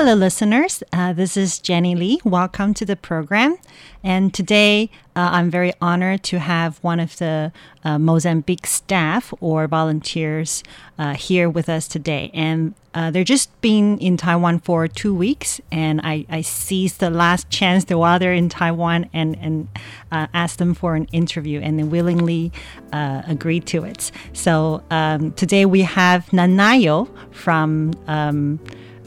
Hello, listeners. Uh, this is Jenny Lee. Welcome to the program. And today, uh, I'm very honored to have one of the uh, Mozambique staff or volunteers uh, here with us today. And uh, they're just been in Taiwan for two weeks, and I, I seized the last chance to while they're in Taiwan and and uh, asked them for an interview, and they willingly agreed to it. So um, today we have Nanayo from. Um,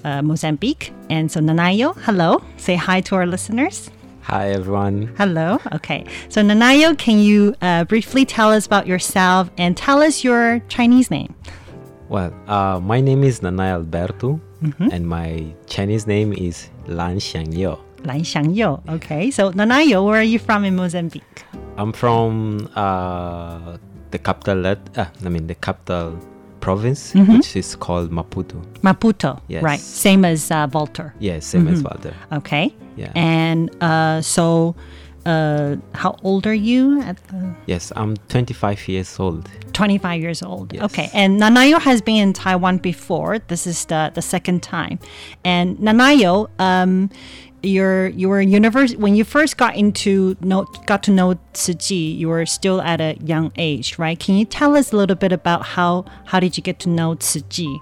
uh, Mozambique. And so, Nanayo, hello. Say hi to our listeners. Hi, everyone. Hello. Okay. So, Nanayo, can you uh, briefly tell us about yourself and tell us your Chinese name? Well, uh, my name is Nanai Alberto, Mm-hmm. and my Chinese name is Lan Xiangyou. Lan Xiangyo. Okay. So, Nanayo, where are you from in Mozambique? I'm from uh, the capital, let- uh, I mean, the capital province, Mm-hmm. which is called Maputo. Maputo. Yes. Right. Same as uh, Volter. Yes, same Mm-hmm. as Walter. Okay. Yeah. And uh, so, uh, how old are you? At the Yes, I'm 25 years old. 25 years old. Yes. Okay. And Nanayo has been in Taiwan before. This is the, the second time. And Nanayo, um, you're you were university when you first got into know got to know Tzu Chi, you were still at a young age, right? Can you tell us a little bit about how how did you get to know Tzu Chi?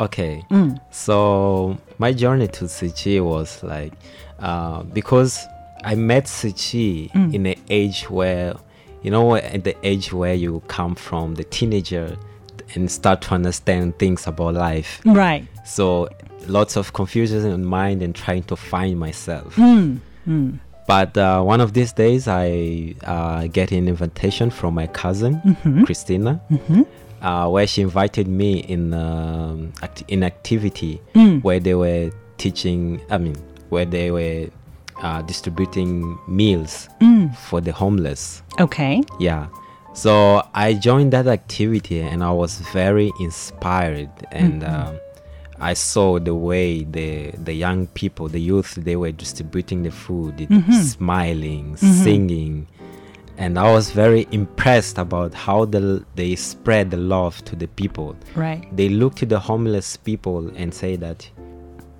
Okay. Mm. So my journey to Tzu was like uh, because I met Tzu Mm. in the age where you know at the age where you come from the teenager and start to understand things about life. Right. So lots of confusion in mind and trying to find myself. Mm. But uh, one of these days, I uh, get an invitation from my cousin Mm-hmm. Christina, uh, where she invited me in um, act- in activity Mm. where they were teaching. I mean, where they were uh, distributing meals Mm. for the homeless. Okay. Yeah. So I joined that activity and I was very inspired and mm-hmm. um, I saw the way the the young people, the youth, they were distributing the food, it- mm-hmm. smiling, mm-hmm. singing, and I was very impressed about how the, they spread the love to the people. Right. They look to the homeless people and say that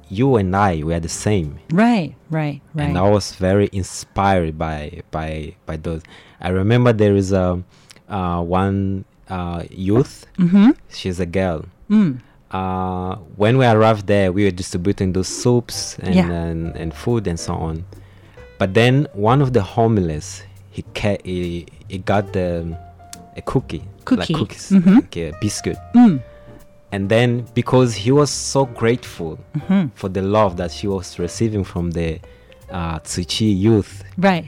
you and I we are the same Right. Right. Right. and I was very inspired by by by those. I remember there is a uh, one uh, youth. mm-hmm. She's a girl. Mm. Uh, when we arrived there, we were distributing those soups and, Yeah. and and food and so on. But then one of the homeless, he ca- he, he got the a cookie, Cookie. like cookies, Mhm. like a biscuit. Mm. And then because he was so grateful Mhm. for the love that he was receiving from the uh, Tzu Chi youth, Right.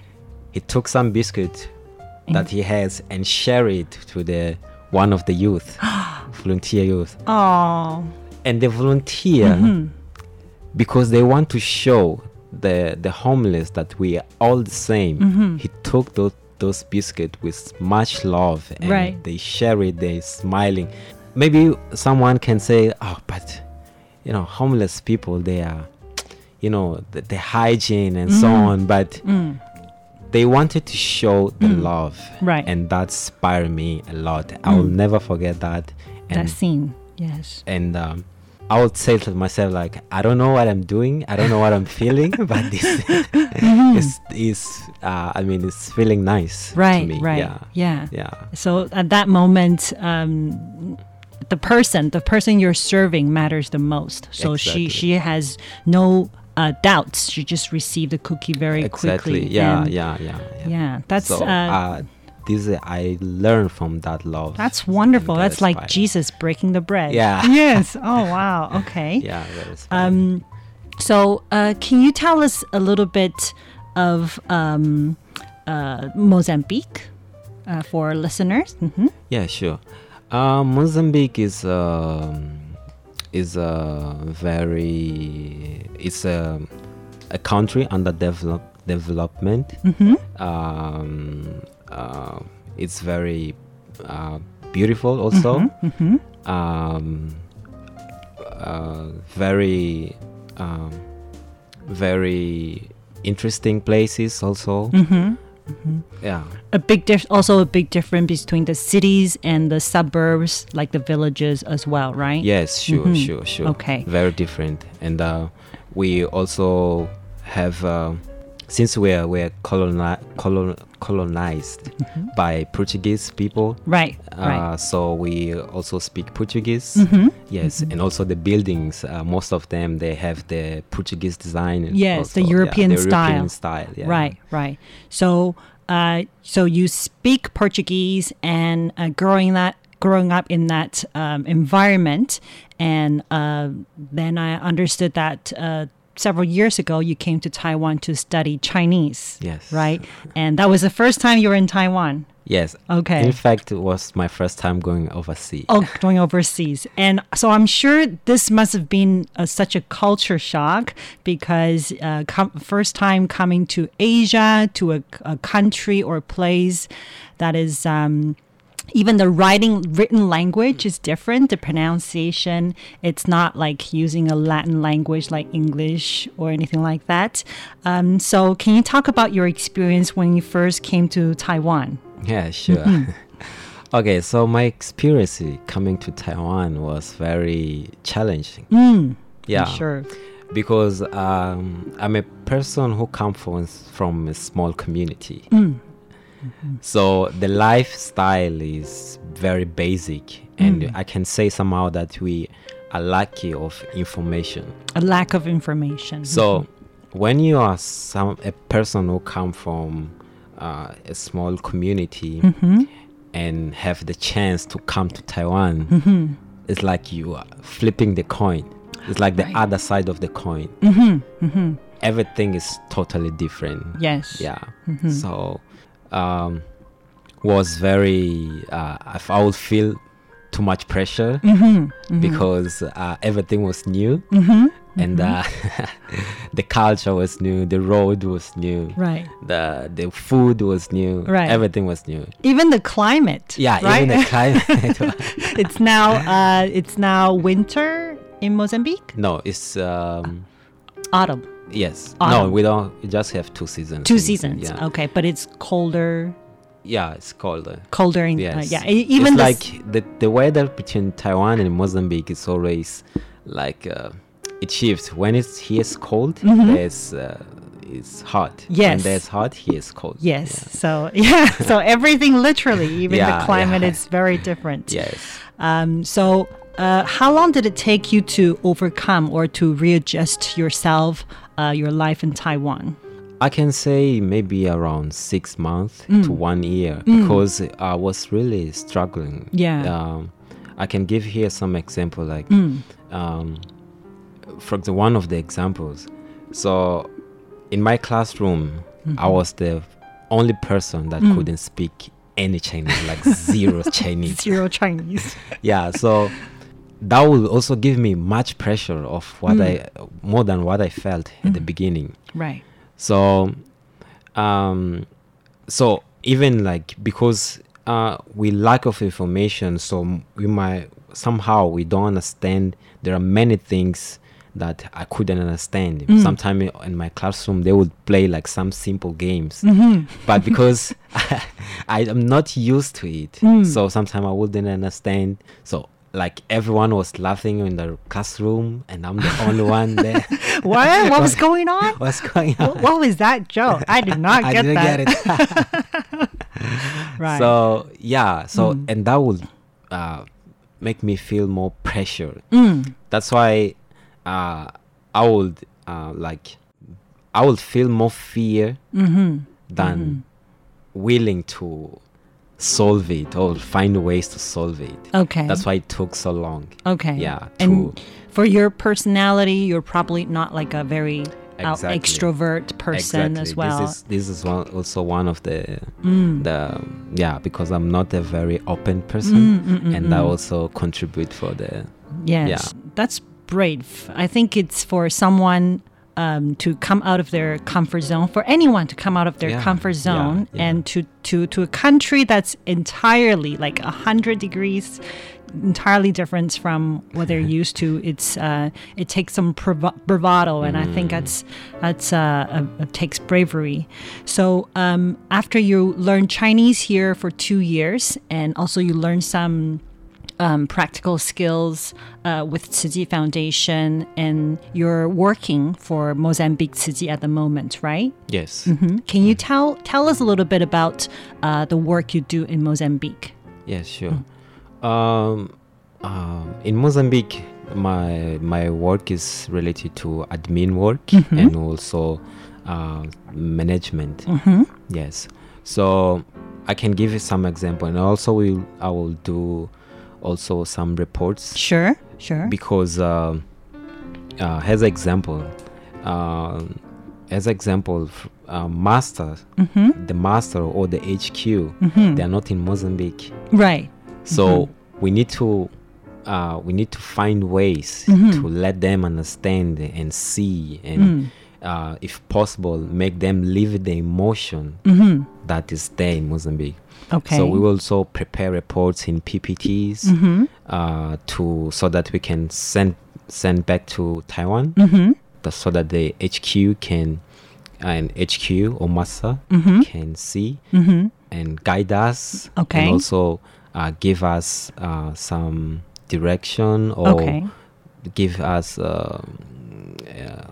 he took some biscuit that he has and share it to the one of the youth, volunteer youth. Oh. And the volunteer, mm-hmm. because they want to show the the homeless that we are all the same, mm-hmm. he took those those biscuits with much love and Right. they share it they're smiling maybe someone can say oh but you know homeless people they are you know the, the hygiene and so Mm. on but mm. They wanted to show the Mm. love Right. and that inspired me a lot i will Mm. never forget that and that scene. Yes. and um, I would say to myself like I don't know what I'm doing, I don't know what I'm feeling, but this Mhm. is is uh, I mean it's feeling nice Right. to me. Right. Yeah. Yeah. Yeah. So at that moment, um, the person, the person you're serving, matters the most. So Exactly. she she has no uh, doubts. She just received the cookie very Exactly. quickly. Yeah, yeah, yeah, yeah. Yeah, that's so, uh, uh, this is- I learned from that love. That's wonderful. That's like. Jesus breaking the bread. Yeah. Yes. Oh wow. Okay. Yeah, that Um, so uh, can you tell us a little bit of um, uh, Mozambique uh, for listeners? hmm Yeah, sure. Uh, Mozambique is um, is a very it's a a country under develop, development. Mhm. Um, uh, it's very uh, beautiful also. Mhm, mhm. Um, uh, very um, very interesting places also. Mhm, mhm. Yeah. A big diff- also a big difference between the cities and the suburbs, like the villages as well, right? Yes, sure, Mhm. sure, sure. Okay. Very different, and uh, we also have uh, since we're we're coloni- colon- colonized by Portuguese people. Mm-hmm. Right, Uh, right. So we also speak Portuguese. Mhm, Yes, mhm. and also the buildings. Uh, most of them they have the Portuguese design. and Yes, the also, yeah, European the style. European style. Yeah. Right, right. So, uh, so you speak Portuguese, and uh, growing that, growing up in that um, environment, and uh, then I understood that. Uh, Several years ago, you came to Taiwan to study Chinese. Yes. Right? And that was the first time you were in Taiwan. Yes. Okay. In fact, it was my first time going overseas. Oh, going overseas. And so I'm sure this must have been uh, such a culture shock because uh, com- first time coming to Asia, to a, a country or place that is. Um, even the writing written language is different the pronunciation it's not like using a latin language like english or anything like that um, so can you talk about your experience when you first came to taiwan Yeah, sure. Mhm. okay, so my experience coming to Taiwan was very challenging. Mm, I'm yeah, sure. Because um, I'm a person who comes from from a small community, Mm. So the lifestyle is very basic, and Mm. I can say somehow that we are lucky of information. a lack of information So when you are some a person who come from uh, a small community Mhm. and have the chance to come to Taiwan, Mhm. it's like you are flipping the coin. It's like the other side of the coin. Mhm, mhm. Everything is totally different. Yes. Yeah. Mhm. So um, was very. Uh, I would feel too much pressure Mhm, mhm. because uh, everything was new Mhm, and mhm. uh, the culture was new the road was new Right. the the food was new Right. everything was new even the climate yeah right? even the climate it's now uh, it's now winter in mozambique no it's um autumn yes. No we don't we just have two seasons. Two seasons. Yeah. Okay but it's colder. Yeah it's colder. Colder in uh, yeah e- even it's the like the the weather between taiwan and mozambique is always like uh, it shifts. When it's here it's cold Mhm. there's uh, it's hot. Yes. And there's hot here it's cold. Yes. So yeah so everything literally even Yeah, the climate yeah. is very different. Yes. Um, so uh, how long did it take you to overcome or to readjust yourself uh, your life in taiwan I can say maybe around six months Mm. to one year Mm. because I was really struggling. Yeah. Um, I can give here some example like, Mm. um, for example, one of the examples. So, in my classroom, I Mhm. was the only person that Mm. couldn't speak any Chinese, like zero Chinese. zero chinese Yeah, so that will also give me much pressure of what Mm. I more than what I felt at the Mm. beginning. right So, um, so even like because uh, we lack of information, so we might somehow we don't understand. There are many things that I couldn't understand. Mm. Sometimes in my classroom they would play like some simple games, Mhm. but because I am not used to it, Mm. so sometimes I wouldn't understand. So like everyone was laughing in the classroom, and I'm the only one there. What? What was going on? What's going on? What, what was that joke? I did not I get didn't that. get it. right. So yeah, so Mm. and that would uh, make me feel more pressure. Mm. That's why uh, I would uh, like I would feel more fear Mhm. than willing to solve it or find ways to solve it. Okay. That's why it took so long. Okay. Yeah. And to- for your personality, you're probably not like a very out- Exactly. extrovert person exactly. as well. This is this is one, also one of the Mm. the yeah because I'm not a very open person, Mm, mm, mm, and that mm. also contribute for the Yes, yeah that's brave. I think it's for someone um, to come out of their comfort zone, for anyone to come out of their Yeah, comfort zone, yeah. and to to to a country that's entirely like a hundred degrees. Entirely different from what they're used to. It's uh, it takes some brava- bravado, and I Mm. think that's that's uh, uh, it takes bravery. So um, after you learn Chinese here for two years, and also you learn some um, practical skills uh, with Tzu Foundation, and you're working for Mozambique Tzu at the moment, right? yes hmm Can you tell tell us a little bit about uh, the work you do in Mozambique? yes sure. Um, um, in Mozambique, my my work is related to admin work Mhm. and also uh, management. Mhm. Yes. So I can give you some example, and also will I will do also some reports. Sure, sure. Because um uh, as example, um as example, uh, master, Mhm. the master or the HQ, Mhm. they are not in Mozambique. Right. So Mhm. we need to uh, we need to find ways Mhm. to let them understand and see and Mm. uh, if possible make them live the emotion Mhm. That is there in Mozambique. Okay. So we will also prepare reports in PPTs Mhm. uh, to so that we can send send back to Taiwan, Mhm. the- so that the HQ can and HQ or Masa Mhm. can see Mhm. and guide us Okay. and also uh, give us uh, some direction or Okay. give us uh, uh,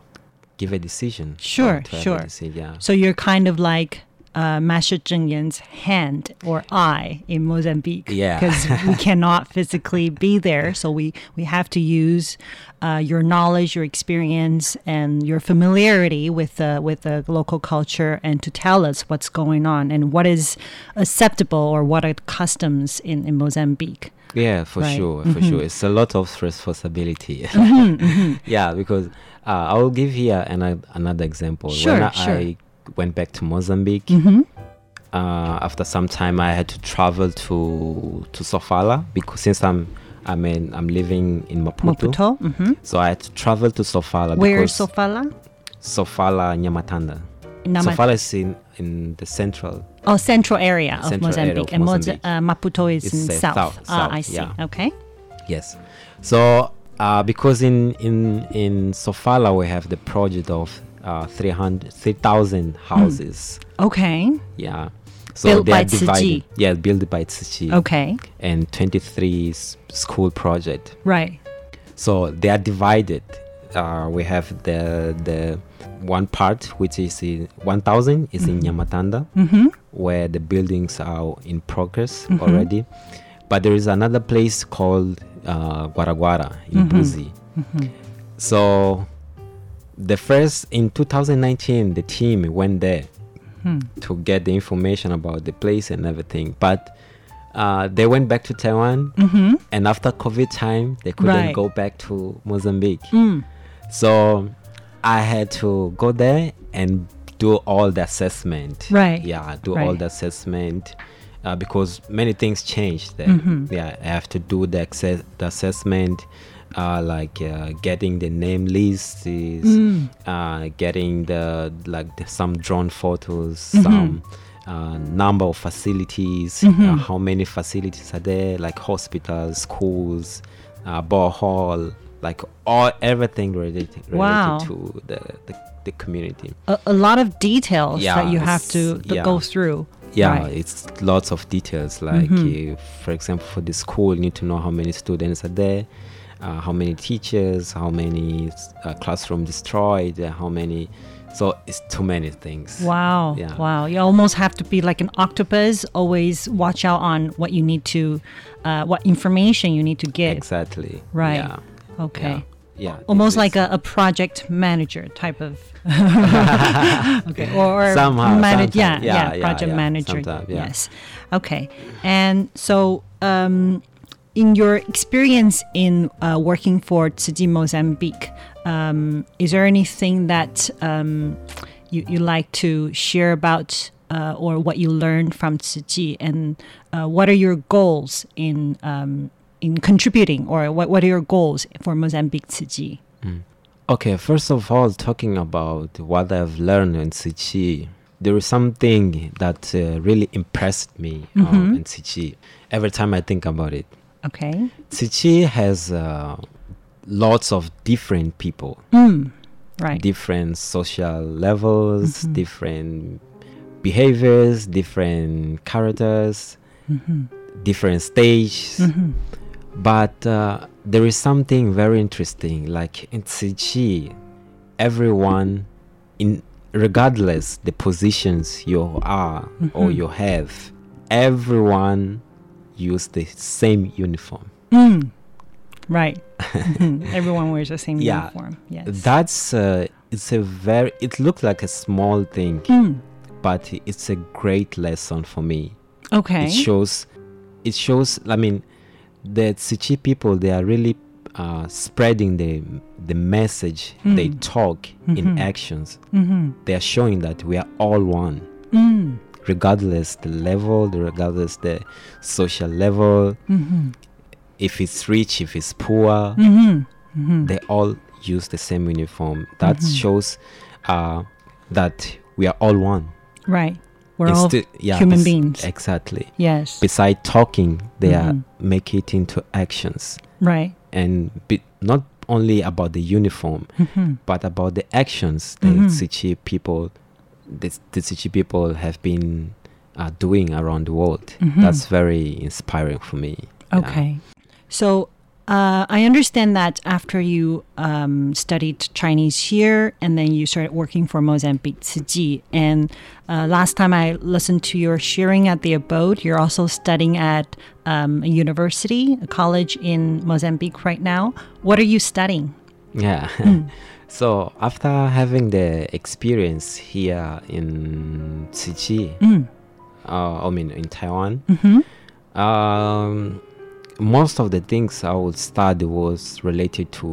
give a decision. Sure, to have a sure. deci- yeah. So you're kind of like uh, Master Zheng hand or eye in Mozambique. Yeah. Because we cannot physically be there. So we, we have to use uh, your knowledge, your experience, and your familiarity with the, with the local culture and to tell us what's going on and what is acceptable or what are customs in, in Mozambique. Yeah, for Right. sure, for Mhm. sure. It's a lot of responsibility. Mhm, mhm. Yeah, because uh, I will give here an, another example. Sure, when I, sure. I went back to Mozambique, Mhm. uh, after some time, I had to travel to to Sofala because since I'm I mean I'm living in Maputo, Maputo, mhm. so I had to travel to Sofala. Where is because Sofala? Sofala Nhamatanda. Nama- Sofala is in in the central. Oh, central area of Central area Mozambique, of and Moza- Mozambique. uh, Maputo is It's, in uh, south. south, Ah, I see. yeah. Okay. Yes. So uh, because in in in Sofala we have the project of uh, 300 3,000 houses. Okay. Yeah. So Built they by are divided. Yeah, built by Tzu Okay. And 23 s- school project. Right. So they are divided. Uh, we have the the one part which is in 1,000 is in Yamatanda, Mhm. where the buildings are in progress Mhm. already. But there is another place called uh, Guaraguara in Mhm. Buzi. Mhm. So the first in 2019, the team went there Hmm. to get the information about the place and everything. But uh, they went back to Taiwan, Mhm. and after COVID time, they couldn't Right. go back to Mozambique. Mm. So I had to go there and do all the assessment. Right. Yeah, do all the assessment. Uh, because many things changed there. Mhm. Yeah, I have to do the, access, the assessment, uh, like uh, getting the name list, is, Mm. uh, getting the like the, some drone photos, Mhm. some uh, number of facilities, uh, how many facilities are there, like hospitals, schools, uh, borehole, like all everything related, related Wow. to the, the, the community. A, a lot of details Yeah, that you have to, yeah. go through. Yeah, Right. it's lots of details. Like, uh, for example, for the school, you need to know how many students are there, uh, how many teachers, how many uh, classroom destroyed, uh, how many. So it's too many things. Wow. Yeah. Wow. You almost have to be like an octopus, always watch out on what you need to, uh, what information you need to get. Exactly. Right. Yeah. Okay. Yeah. Almost like a, a project manager type of. okay. Or, Somehow, manage- yeah, yeah, Yeah, yeah, project yeah, manager. yeah. Yes. Okay. And so, um, in your experience in uh, working for Tzu Chi Mozambique, um, is there anything that um, you, you like to share about uh, or what you learned from Tzu Chi? And uh, what are your goals in, um, in contributing or what, what are your goals for Mozambique Tzu Chi? Okay, first of all, talking about what I've learned in Tzu Chi, there is something that uh, really impressed me uh, Mm-hmm. in Tzu Chi. Every time I think about it, Okay. Tzu Chi has uh, lots of different people, Mm. Right. different social levels, Mm-hmm. different behaviors, different characters, different stages. Mm-hmm. But uh, there is something very interesting. Like in Tzu Chi, everyone, in regardless the positions you are or you have, everyone use the same uniform. Mm. Right. Mhm. Everyone wears the same Yeah. uniform. Yes. That's uh, it's a very. It looks like a small thing, Mm. but it's a great lesson for me. Okay. It shows. It shows. I mean, the Tzu Chi people they are really uh, spreading the the message they talk in actions. mm-hmm. They are showing that we are all one, Mm. Regardless the level, regardless the social level. Mm-hmm. If it's rich, if it's poor, Mm-hmm. Mm-hmm. they all use the same uniform. That Mhm. shows uh, that we are all one. Right. We're all yeah, human bes- beings. Exactly. yes. Beside talking, they are Mhm. make it into actions, right. and be, not only about the uniform, Mm-hmm. but about the actions Mhm. Tzu Chi people, the, the Tzu Chi people have been uh, doing around the world. Mhm. That's very inspiring for me. Yeah. Okay. So uh, I understand that after you um, studied Chinese here and then you started working for Mozambique Tzu Chi. And uh, last time I listened to your sharing at the abode, you're also studying at um, a university, a college in Mozambique right now. What are you studying? Yeah. so after having the experience here in Tzu Chi, Mm. uh, I mean in Taiwan, Mm-hmm. um, most of the things I would study was related to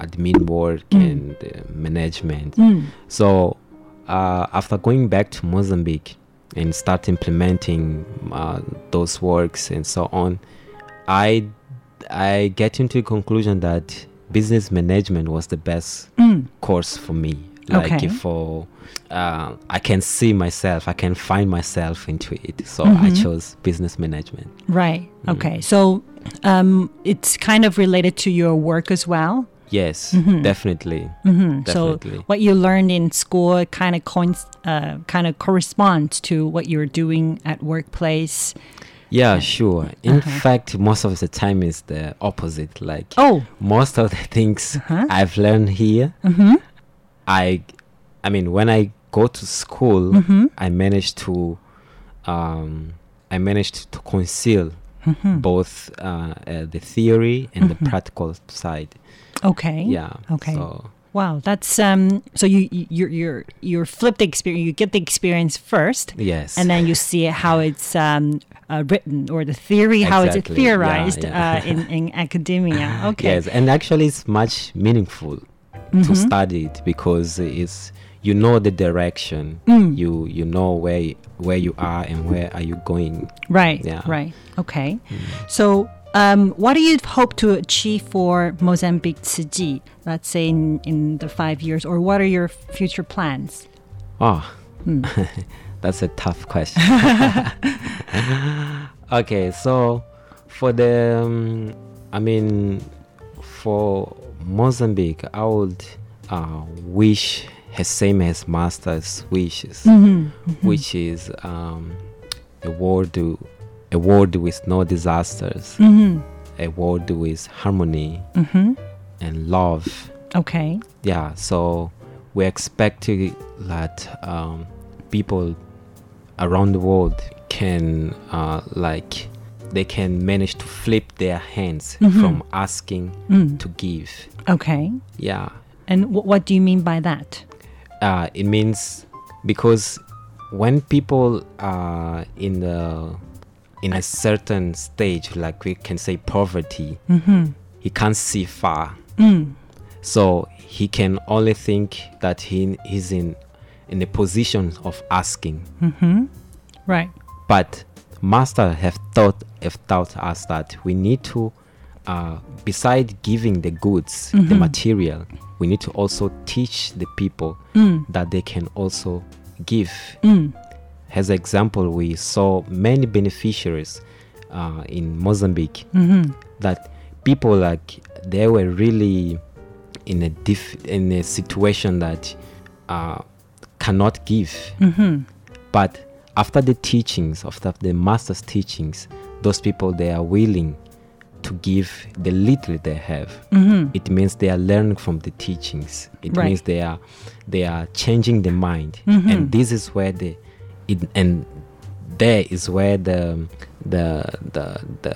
admin work Mm. and uh, management. Mm. So uh, after going back to Mozambique and start implementing uh, those works and so on, I I get into the conclusion that business management was the best Mm. course for me. Like Okay. for uh, I can see myself, I can find myself into it. So I Mhm. chose business management. Right. Mm. Okay. So um, it's kind of related to your work as well. Yes, Mhm. definitely. hmm So what you learned in school kind of coins, uh, kind of corresponds to what you're doing at workplace. Yeah, sure. In Uh-huh. fact, most of the time is the opposite. Like Oh. most of the things Uh-huh. I've learned here, Mm-hmm. I, I mean, when I go to school, Mm-hmm. I managed to, um, I managed to conceal Mm-hmm. both uh, uh, the theory and the practical side. Okay. Yeah. Okay. So Wow, that's um. So you you you're you're you're flip the experience. You get the experience first, yes. and then you see how it's um uh, written or the theory how it's Exactly. Yeah, theorized yeah. uh, in in academia. Okay. Yes, and actually, it's much meaningful to Mhm. study it because it's you know the direction. Mm. You you know where where you are and where are you going. Right. Yeah. Right. Okay. So, um, what do you hope to achieve for Mozambique Tzu Chi? Let's say in, in the five years, or what are your future plans? Oh, Hmm. that's a tough question. okay, so for the, um, I mean, for Mozambique, I would uh, wish the same as Master's wishes, Mm-hmm. Mm-hmm. which is um, a world, a world with no disasters, Mm-hmm. a world with harmony Mm-hmm. and love. Okay. Yeah, so we expect to- that um, people around the world can uh, like they can manage to flip their hands Mhm. from asking Mm. to give. Okay. Yeah, And wh- what do you mean by that? uh, it means because when people are in the in a certain stage, like we can say poverty, Mm-hmm. he can't see far. Mm. so he can only think that he is in in a position of asking Mm-hmm. Right. but master have taught have taught us that we need to uh, beside giving the goods the Mhm. material we need to also teach the people Mm. that they can also give Mm. as example we saw many beneficiaries uh, in mozambique Mm-hmm. that people like they were really in a diff in a situation that uh, cannot give Mm-hmm. but after the teachings after the master's teachings those people they are willing to give the little they have Mm-hmm. it means they are learning from the teachings it Right. means they are they are changing the mind Mhm. and this is where the it and there is where the the the the,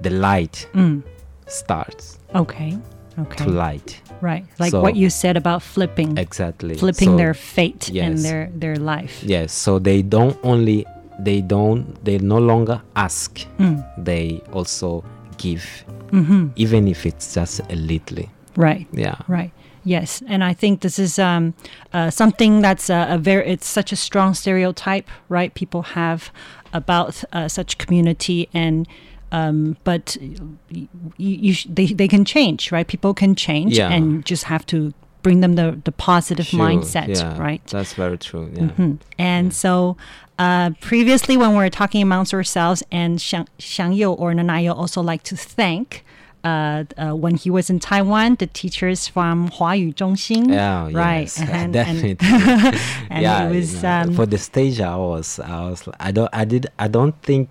the light Mm. starts Okay. Okay. to light Right. Like So- what you said about flipping. exactly Flipping So, their fate and their their life. yes so they don't only they don't they no longer ask Mm. they also give Mm-hmm. even if it's just a little Right. yeah Right. Yes, and I think this is um, uh, something that's a, a very it's such a strong stereotype, right? People have about uh, such community, and um, but you, you sh- they they can change, right? People can change, Yeah. and just have to bring them the the positive Sure, mindset, yeah, right? that's very true yeah Mhm. And so, uh, previously, when we were talking amongst ourselves, and Xiang, Xiang Yu or Nanayo also like to thank. Uh, uh, when he was in Taiwan, the teachers from Huayu Zhongxin, Yeah, right? yes, and, definitely. And, and yeah, it was you know, um, for the stage. I was, I was, I don't, I did, I don't think.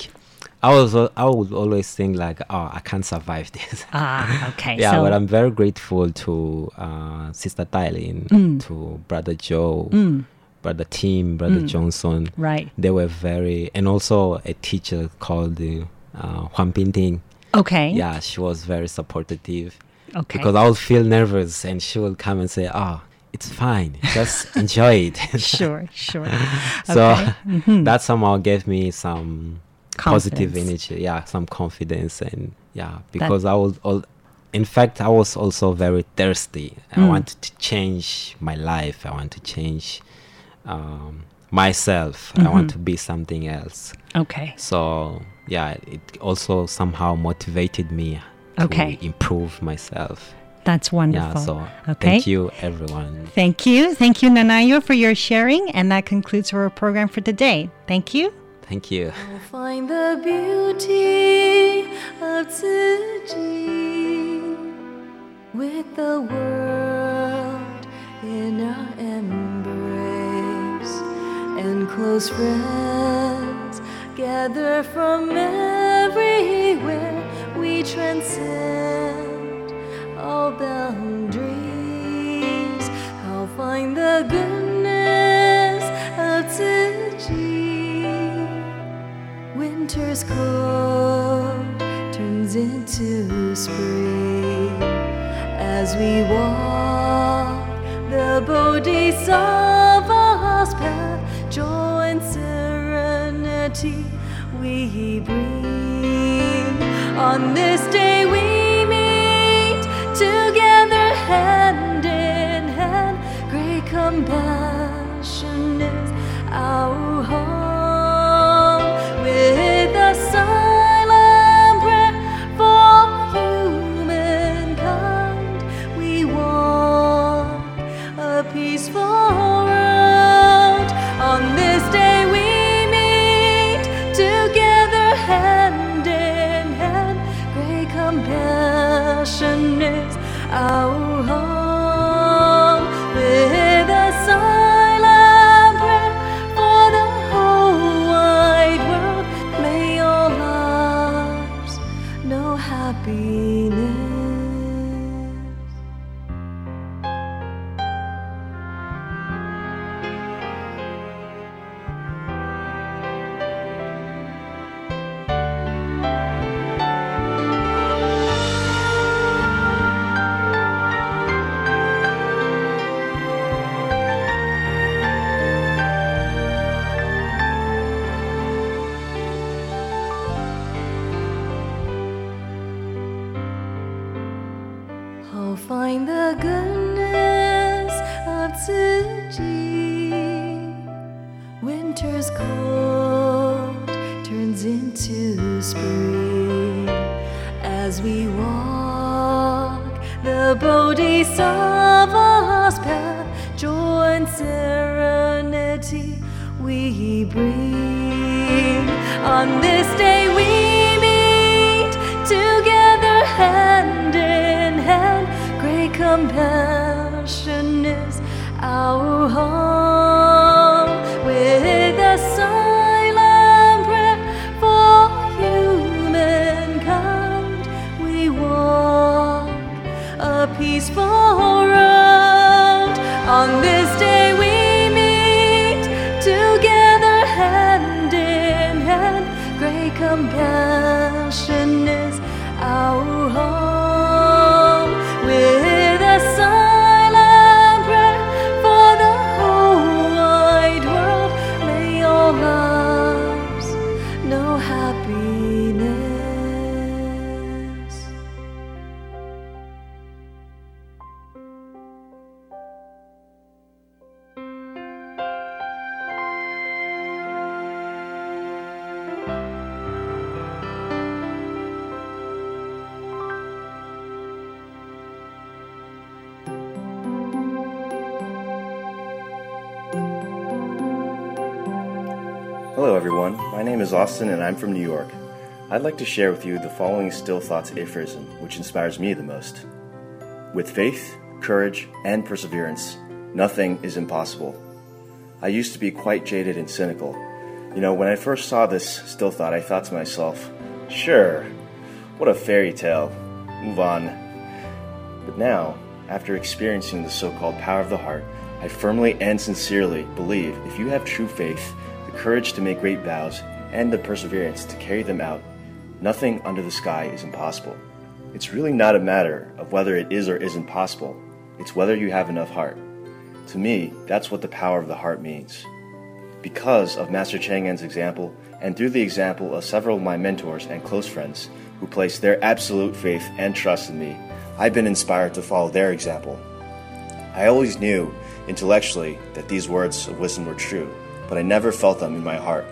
I was, I would always think like, oh, I can't survive this. ah okay. yeah, so, but I'm very grateful to uh, Sister Tylin, Mm. to Brother Joe, Mm, Brother Tim, Brother Mm. Johnson. right. They were very, and also a teacher called uh, Huang Pinting. Okay. Yeah, she was very supportive Okay. because I would feel nervous, and she would come and say, "Oh, it's fine, just enjoy it." sure. Sure. so Okay. Mhm. that somehow gave me some positive energy yeah some confidence and yeah because i was all in fact i was also very thirsty i Mm. wanted to change my life i want to change um, myself i want to be something else Okay. so yeah it also somehow motivated me to Okay. improve myself That's wonderful. yeah so okay. thank you everyone Thank you. Thank you, Nanayo, for your sharing. And that concludes our program for today. Thank you. Thank you. Find the beauty of Tzu Chi with the world in our embrace and close friends gather from everywhere. We transcend all boundaries. I'll find the goodness of Tzu Chi. Winter's cold turns into spring as we walk the Bodhisattva's path. Joy and serenity we bring. On this day we meet together hand in hand. Great compassion is our everyone. My name is Austin, and I'm from New York. I'd like to share with you the following Still Thoughts aphorism, which inspires me the most. With faith, courage, and perseverance, nothing is impossible. I used to be quite jaded and cynical. You know, when I first saw this still thought, I thought to myself, sure, what a fairy tale. Move on. But now, after experiencing the so called power of the heart, I firmly and sincerely believe if you have true faith, courage to make great vows, and the perseverance to carry them out, nothing under the sky is impossible. It's really not a matter of whether it is or isn't possible, it's whether you have enough heart. To me, that's what the power of the heart means. Because of Master Cheng Yen's example, and through the example of several of my mentors and close friends who placed their absolute faith and trust in me, I've been inspired to follow their example. I always knew, intellectually, that these words of wisdom were true, but I never felt them in my heart.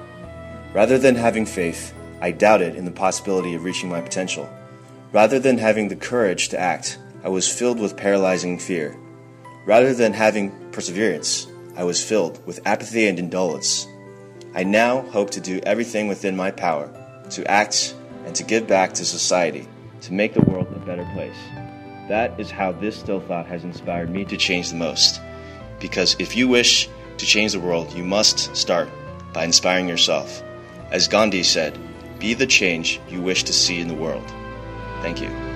Rather than having faith, I doubted in the possibility of reaching my potential. Rather than having the courage to act, I was filled with paralyzing fear. Rather than having perseverance, I was filled with apathy and indolence. I now hope to do everything within my power to act and to give back to society, to make the world a better place. That is how this still thought has inspired me to change the most. Because if you wish to change the world, you must start by inspiring yourself. As Gandhi said, be the change you wish to see in the world. Thank you.